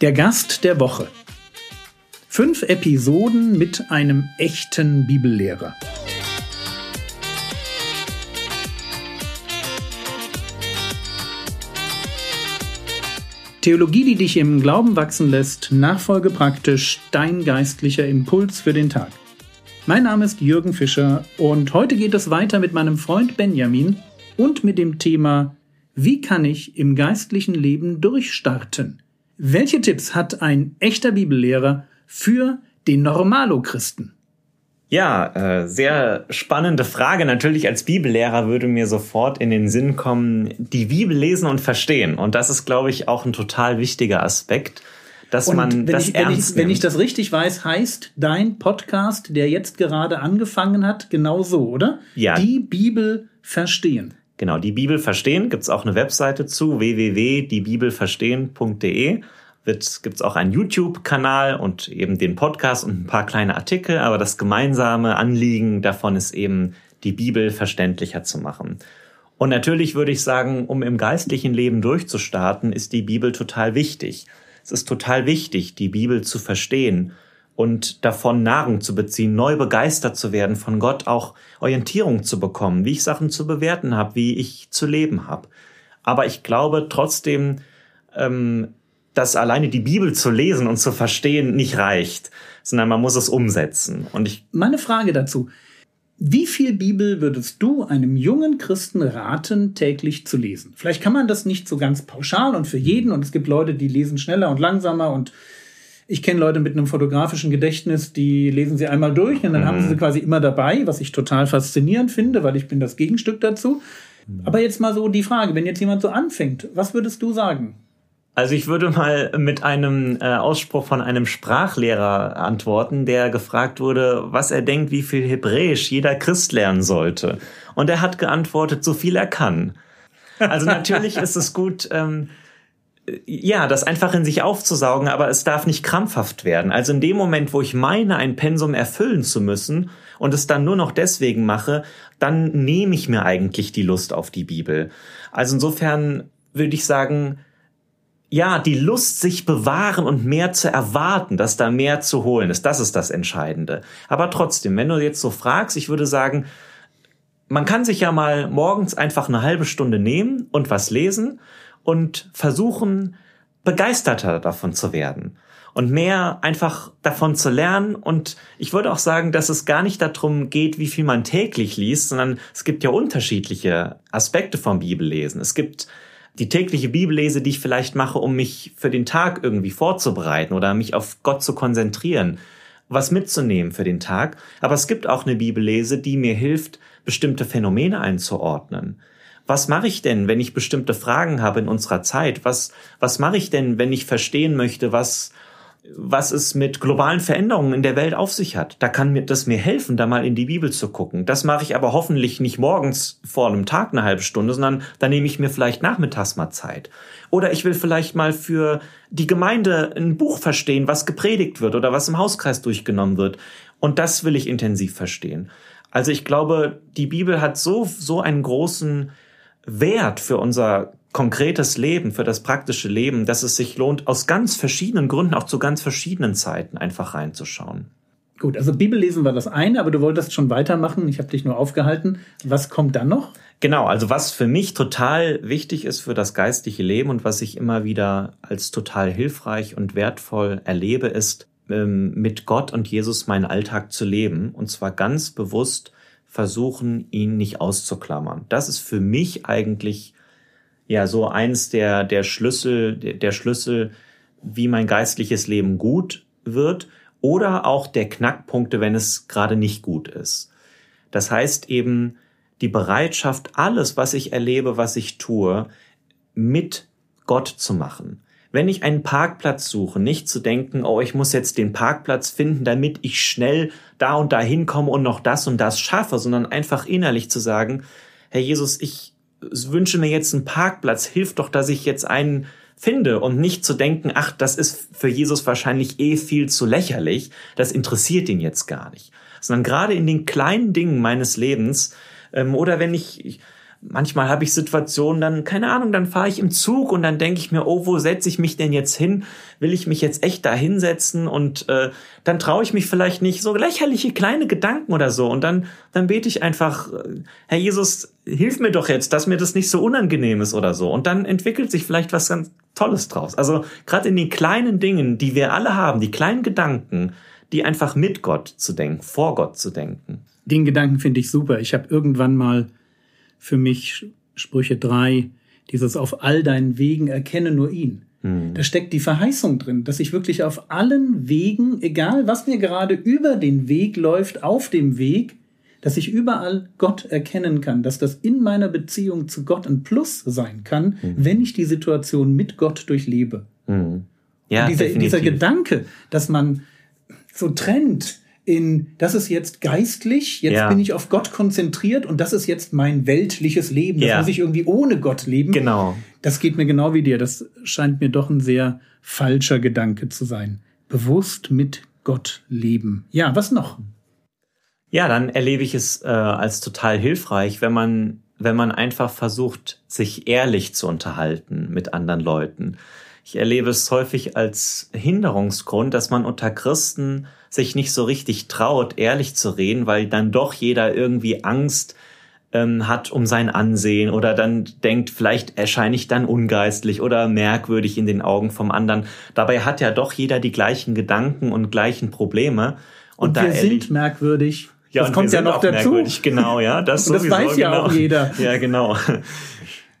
Der Gast der Woche. Fünf Episoden mit einem echten Bibellehrer. Theologie, die dich im Glauben wachsen lässt, Nachfolge praktisch, dein geistlicher Impuls für den Tag. Mein Name ist Jürgen Fischer und heute geht es weiter mit meinem Freund Benjamin und mit dem Thema Wie kann ich im geistlichen Leben durchstarten? Welche Tipps hat ein echter Bibellehrer für den Normalo-Christen? Ja, äh, sehr spannende Frage. Natürlich als Bibellehrer würde mir sofort in den Sinn kommen, die Bibel lesen und verstehen. Und das ist, glaube ich, auch ein total wichtiger Aspekt, dass Und man wenn das ich, wenn, ernst ich, wenn nimmt. ich das richtig weiß, heißt dein Podcast, der jetzt gerade angefangen hat, genau so, oder? Ja. Die Bibel verstehen. Genau, die Bibel verstehen, gibt's auch eine Webseite zu, www.diebibelverstehen.de. Wird, gibt's auch einen YouTube-Kanal und eben den Podcast und ein paar kleine Artikel, aber das gemeinsame Anliegen davon ist eben, die Bibel verständlicher zu machen. Und natürlich würde ich sagen, um im geistlichen Leben durchzustarten, ist die Bibel total wichtig. Es ist total wichtig, die Bibel zu verstehen und davon Nahrung zu beziehen, neu begeistert zu werden von Gott, auch Orientierung zu bekommen, wie ich Sachen zu bewerten habe, wie ich zu leben habe. Aber ich glaube trotzdem, ähm, dass alleine die Bibel zu lesen und zu verstehen nicht reicht, sondern man muss es umsetzen. Und ich Meine Frage dazu. Wie viel Bibel würdest du einem jungen Christen raten, täglich zu lesen? Vielleicht kann man das nicht so ganz pauschal und für jeden und es gibt Leute, die lesen schneller und langsamer und ich kenne Leute mit einem fotografischen Gedächtnis, die lesen sie einmal durch und dann haben sie sie quasi immer dabei, was ich total faszinierend finde, weil ich bin das Gegenstück dazu. Aber jetzt mal so die Frage, wenn jetzt jemand so anfängt, was würdest du sagen? Also ich würde mal mit einem äh, Ausspruch von einem Sprachlehrer antworten, der gefragt wurde, was er denkt, wie viel Hebräisch jeder Christ lernen sollte. Und er hat geantwortet, so viel er kann. Also natürlich ist es gut, ähm, ja, das einfach in sich aufzusaugen, aber es darf nicht krampfhaft werden. Also in dem Moment, wo ich meine, ein Pensum erfüllen zu müssen und es dann nur noch deswegen mache, dann nehme ich mir eigentlich die Lust auf die Bibel. Also insofern würde ich sagen, ja, die Lust, sich bewahren und mehr zu erwarten, dass da mehr zu holen ist, das ist das Entscheidende. Aber trotzdem, wenn du jetzt so fragst, ich würde sagen, man kann sich ja mal morgens einfach eine halbe Stunde nehmen und was lesen und versuchen, begeisterter davon zu werden und mehr einfach davon zu lernen. Und ich würde auch sagen, dass es gar nicht darum geht, wie viel man täglich liest, sondern es gibt ja unterschiedliche Aspekte vom Bibellesen. Es gibt die tägliche Bibellese, die ich vielleicht mache, um mich für den Tag irgendwie vorzubereiten oder mich auf Gott zu konzentrieren, was mitzunehmen für den Tag. Aber es gibt auch eine Bibellese, die mir hilft, bestimmte Phänomene einzuordnen. Was mache ich denn, wenn ich bestimmte Fragen habe in unserer Zeit? Was, was mache ich denn, wenn ich verstehen möchte, was, was es mit globalen Veränderungen in der Welt auf sich hat? Da kann mir das mir helfen, da mal in die Bibel zu gucken. Das mache ich aber hoffentlich nicht morgens vor einem Tag eine halbe Stunde, sondern da nehme ich mir vielleicht nachmittags mal Zeit. Oder ich will vielleicht mal für die Gemeinde ein Buch verstehen, was gepredigt wird oder was im Hauskreis durchgenommen wird. Und das will ich intensiv verstehen. Also ich glaube, die Bibel hat so, so einen großen Wert für unser konkretes Leben, für das praktische Leben, dass es sich lohnt, aus ganz verschiedenen Gründen, auch zu ganz verschiedenen Zeiten einfach reinzuschauen. Gut, also Bibellesen war das eine, aber du wolltest schon weitermachen. Ich habe dich nur aufgehalten. Was kommt dann noch? Genau, also was für mich total wichtig ist für das geistliche Leben und was ich immer wieder als total hilfreich und wertvoll erlebe, ist, ähm, mit Gott und Jesus meinen Alltag zu leben und zwar ganz bewusst versuchen, ihn nicht auszuklammern. Das ist für mich eigentlich ja so eins der, der Schlüssel, der, der Schlüssel, wie mein geistliches Leben gut wird oder auch der Knackpunkte, wenn es gerade nicht gut ist. Das heißt eben die Bereitschaft, alles, was ich erlebe, was ich tue, mit Gott zu machen. Wenn ich einen Parkplatz suche, nicht zu denken, oh, ich muss jetzt den Parkplatz finden, damit ich schnell da und da hinkomme und noch das und das schaffe, sondern einfach innerlich zu sagen, Herr Jesus, ich wünsche mir jetzt einen Parkplatz, hilf doch, dass ich jetzt einen finde und nicht zu denken, ach, das ist für Jesus wahrscheinlich eh viel zu lächerlich, das interessiert ihn jetzt gar nicht. Sondern gerade in den kleinen Dingen meines Lebens, ähm, oder wenn ich, ich manchmal habe ich Situationen, dann, keine Ahnung, dann fahre ich im Zug und dann denke ich mir, oh, wo setze ich mich denn jetzt hin? Will ich mich jetzt echt da hinsetzen? Und äh, dann traue ich mich vielleicht nicht. So lächerliche kleine Gedanken oder so. Und dann, dann bete ich einfach, äh, Herr Jesus, hilf mir doch jetzt, dass mir das nicht so unangenehm ist oder so. Und dann entwickelt sich vielleicht was ganz Tolles draus. Also gerade in den kleinen Dingen, die wir alle haben, die kleinen Gedanken, die einfach mit Gott zu denken, vor Gott zu denken. Den Gedanken finde ich super. Ich habe irgendwann mal für mich Sprüche drei dieses auf all deinen Wegen erkenne nur ihn. Hm. Da steckt die Verheißung drin, dass ich wirklich auf allen Wegen, egal was mir gerade über den Weg läuft, auf dem Weg, dass ich überall Gott erkennen kann, dass das in meiner Beziehung zu Gott ein Plus sein kann, mhm. wenn ich die Situation mit Gott durchlebe. Mhm. Ja, dieser, dieser Gedanke, dass man so trennt, in, das ist jetzt geistlich, jetzt ja. bin ich auf Gott konzentriert und das ist jetzt mein weltliches Leben. Das ja. muss ich irgendwie ohne Gott leben. Genau. Das geht mir genau wie dir. Das scheint mir doch ein sehr falscher Gedanke zu sein. Bewusst mit Gott leben. Ja, was noch? Ja, dann erlebe ich es äh, als total hilfreich, wenn man, wenn man einfach versucht, sich ehrlich zu unterhalten mit anderen Leuten. Ich erlebe es häufig als Hinderungsgrund, dass man unter Christen sich nicht so richtig traut, ehrlich zu reden, weil dann doch jeder irgendwie Angst ähm, hat um sein Ansehen oder dann denkt, vielleicht erscheine ich dann ungeistlich oder merkwürdig in den Augen vom anderen. Dabei hat ja doch jeder die gleichen Gedanken und gleichen Probleme. Und, und wir sind merkwürdig. Ja, das kommt ja noch dazu. Genau, ja. Das, und das weiß ja genau. auch jeder. Ja, genau.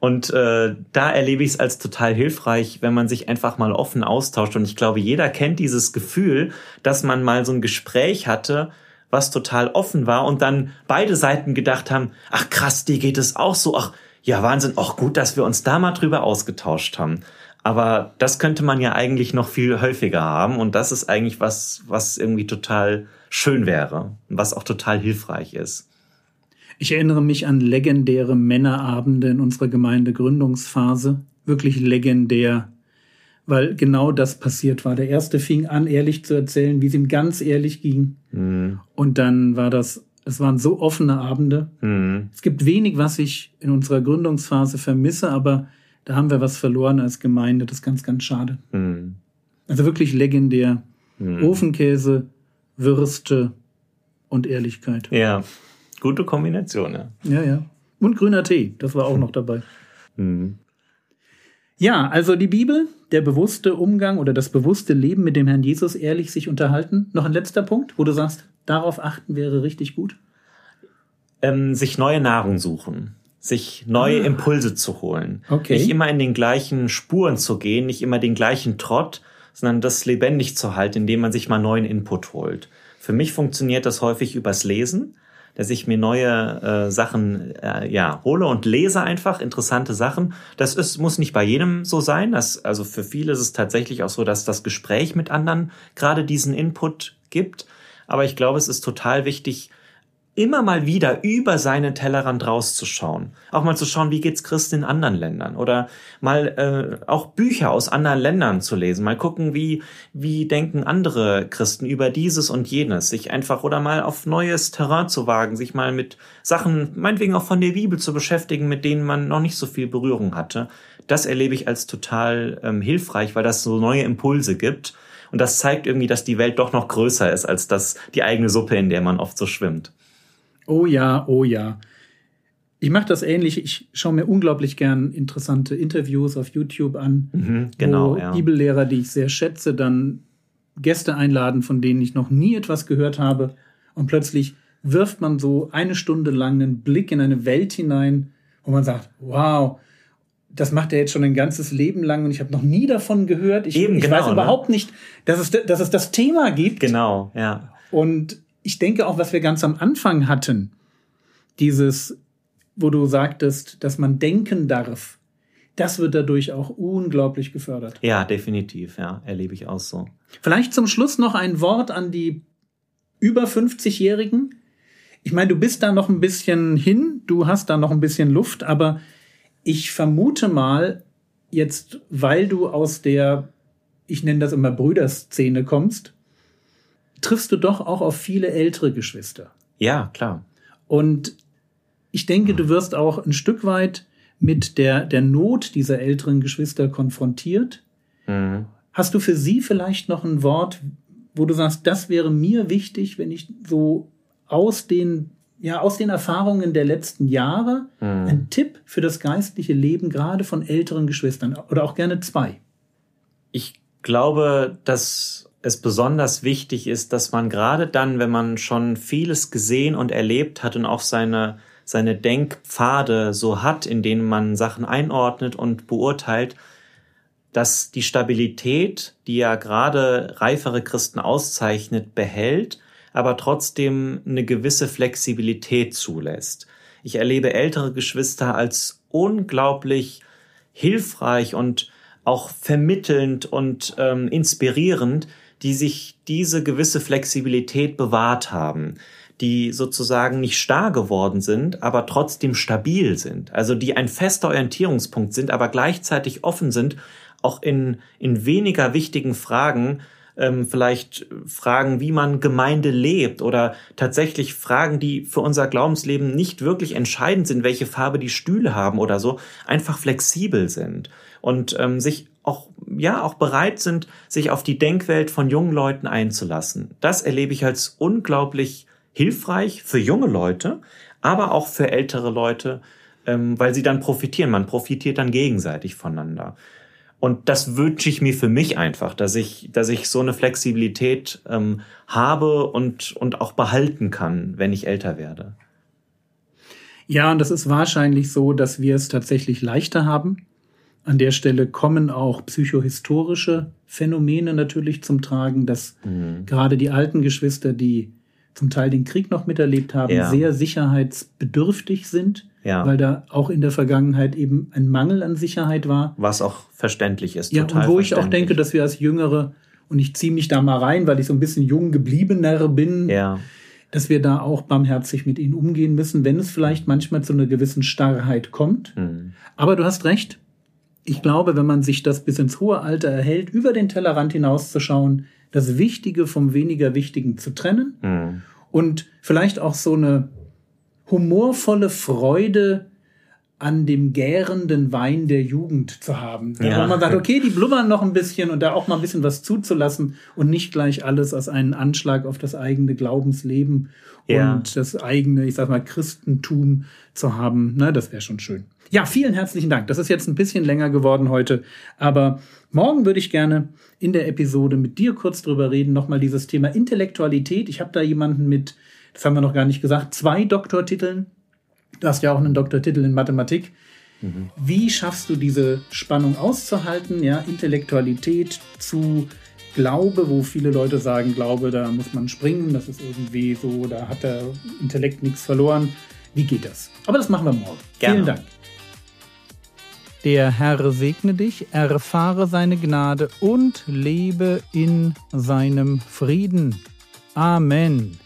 Und äh, da erlebe ich es als total hilfreich, wenn man sich einfach mal offen austauscht. Und ich glaube, jeder kennt dieses Gefühl, dass man mal so ein Gespräch hatte, was total offen war und dann beide Seiten gedacht haben, ach krass, dir geht es auch so, ach ja, Wahnsinn, auch gut, dass wir uns da mal drüber ausgetauscht haben. Aber das könnte man ja eigentlich noch viel häufiger haben und das ist eigentlich was, was irgendwie total schön wäre und was auch total hilfreich ist. Ich erinnere mich an legendäre Männerabende in unserer Gemeindegründungsphase. Wirklich legendär, weil genau das passiert war. Der erste fing an, ehrlich zu erzählen, wie es ihm ganz ehrlich ging. Mhm. Und dann war das, es waren so offene Abende. Mhm. Es gibt wenig, was ich in unserer Gründungsphase vermisse, aber da haben wir was verloren als Gemeinde. Das ist ganz, ganz schade. Mhm. Also wirklich legendär. Mhm. Ofenkäse, Würste und Ehrlichkeit. Ja. Gute Kombination, ja. Ja, ja. Und grüner Tee, das war auch noch dabei. Mhm. Ja, also die Bibel, der bewusste Umgang oder das bewusste Leben mit dem Herrn Jesus, ehrlich sich unterhalten. Noch ein letzter Punkt, wo du sagst, darauf achten wäre richtig gut. Ähm, sich neue Nahrung suchen, sich neue ah. Impulse zu holen. Okay. Nicht immer in den gleichen Spuren zu gehen, nicht immer den gleichen Trott, sondern das lebendig zu halten, indem man sich mal neuen Input holt. Für mich funktioniert das häufig übers Lesen dass ich mir neue äh, Sachen äh, ja hole und lese einfach interessante Sachen. Das ist, muss nicht bei jedem so sein. Das, also für viele ist es tatsächlich auch so, dass das Gespräch mit anderen gerade diesen Input gibt. Aber ich glaube, es ist total wichtig, immer mal wieder über seinen Tellerrand rauszuschauen. Auch mal zu schauen, wie geht's Christen in anderen Ländern oder mal äh, auch Bücher aus anderen Ländern zu lesen, mal gucken, wie wie denken andere Christen über dieses und jenes, sich einfach oder mal auf neues Terrain zu wagen, sich mal mit Sachen, meinetwegen auch von der Bibel zu beschäftigen, mit denen man noch nicht so viel Berührung hatte. Das erlebe ich als total ähm, hilfreich, weil das so neue Impulse gibt. Und das zeigt irgendwie, dass die Welt doch noch größer ist als das, die eigene Suppe, in der man oft so schwimmt. Oh ja, oh ja. Ich mache das ähnlich. Ich schaue mir unglaublich gern interessante Interviews auf YouTube an, mhm, genau, wo ja. Bibellehrer, die ich sehr schätze, dann Gäste einladen, von denen ich noch nie etwas gehört habe. Und plötzlich wirft man so eine Stunde lang einen Blick in eine Welt hinein, wo man sagt, wow, das macht er jetzt schon ein ganzes Leben lang und ich habe noch nie davon gehört. Ich, Eben, ich genau, weiß ne? überhaupt nicht, dass es, dass es das Thema gibt. Genau, ja. Und ich denke auch, was wir ganz am Anfang hatten, dieses, wo du sagtest, dass man denken darf, das wird dadurch auch unglaublich gefördert. Ja, definitiv, ja, erlebe ich auch so. Vielleicht zum Schluss noch ein Wort an die über 50-Jährigen. Ich meine, du bist da noch ein bisschen hin, du hast da noch ein bisschen Luft, aber ich vermute mal, jetzt, weil du aus der, ich nenne das immer Brüderszene kommst, triffst du doch auch auf viele ältere Geschwister. Ja, klar. Und ich denke, du wirst auch ein Stück weit mit der, der Not dieser älteren Geschwister konfrontiert. Mhm. Hast du für sie vielleicht noch ein Wort, wo du sagst, das wäre mir wichtig, wenn ich so aus den, ja, aus den Erfahrungen der letzten Jahre mhm. ein Tipp für das geistliche Leben gerade von älteren Geschwistern oder auch gerne zwei? Ich glaube, dass es besonders wichtig ist, dass man gerade dann, wenn man schon vieles gesehen und erlebt hat und auch seine, seine Denkpfade so hat, in denen man Sachen einordnet und beurteilt, dass die Stabilität, die ja gerade reifere Christen auszeichnet, behält, aber trotzdem eine gewisse Flexibilität zulässt. Ich erlebe ältere Geschwister als unglaublich hilfreich und auch vermittelnd und ähm, inspirierend, die sich diese gewisse Flexibilität bewahrt haben, die sozusagen nicht starr geworden sind, aber trotzdem stabil sind, also die ein fester Orientierungspunkt sind, aber gleichzeitig offen sind, auch in, in weniger wichtigen Fragen, ähm, vielleicht Fragen, wie man Gemeinde lebt oder tatsächlich Fragen, die für unser Glaubensleben nicht wirklich entscheidend sind, welche Farbe die Stühle haben oder so, einfach flexibel sind und ähm, sich auch ja auch bereit sind, sich auf die Denkwelt von jungen Leuten einzulassen. Das erlebe ich als unglaublich hilfreich für junge Leute, aber auch für ältere Leute, ähm, weil sie dann profitieren. Man profitiert dann gegenseitig voneinander. Und das wünsche ich mir für mich einfach, dass ich, dass ich so eine Flexibilität ähm, habe und, und auch behalten kann, wenn ich älter werde. Ja, und das ist wahrscheinlich so, dass wir es tatsächlich leichter haben, an der Stelle kommen auch psychohistorische Phänomene natürlich zum Tragen, dass mhm. gerade die alten Geschwister, die zum Teil den Krieg noch miterlebt haben, ja. sehr sicherheitsbedürftig sind, ja. weil da auch in der Vergangenheit eben ein Mangel an Sicherheit war. Was auch verständlich ist. Ja, und wo ich auch denke, dass wir als Jüngere, und ich ziehe mich da mal rein, weil ich so ein bisschen jung gebliebener bin, ja. dass wir da auch barmherzig mit ihnen umgehen müssen, wenn es vielleicht manchmal zu einer gewissen Starrheit kommt. Mhm. Aber du hast recht, ich glaube, wenn man sich das bis ins hohe Alter erhält, über den Tellerrand hinauszuschauen, das Wichtige vom weniger Wichtigen zu trennen mhm. und vielleicht auch so eine humorvolle Freude an dem gärenden Wein der Jugend zu haben. Ja. Wo man sagt, okay, die blubbern noch ein bisschen und da auch mal ein bisschen was zuzulassen und nicht gleich alles als einen Anschlag auf das eigene Glaubensleben ja. und das eigene, ich sag mal, Christentum zu haben. Ne, das wäre schon schön. Ja, vielen herzlichen Dank. Das ist jetzt ein bisschen länger geworden heute, aber morgen würde ich gerne in der Episode mit dir kurz drüber reden, nochmal dieses Thema Intellektualität. Ich habe da jemanden mit, das haben wir noch gar nicht gesagt, zwei Doktortiteln. Du hast ja auch einen Doktortitel in Mathematik. Mhm. Wie schaffst du diese Spannung auszuhalten? Ja, Intellektualität zu Glaube, wo viele Leute sagen, Glaube, da muss man springen, das ist irgendwie so, da hat der Intellekt nichts verloren. Wie geht das? Aber das machen wir morgen. Gerne. Vielen Dank. Der Herr segne dich, erfahre seine Gnade und lebe in seinem Frieden. Amen.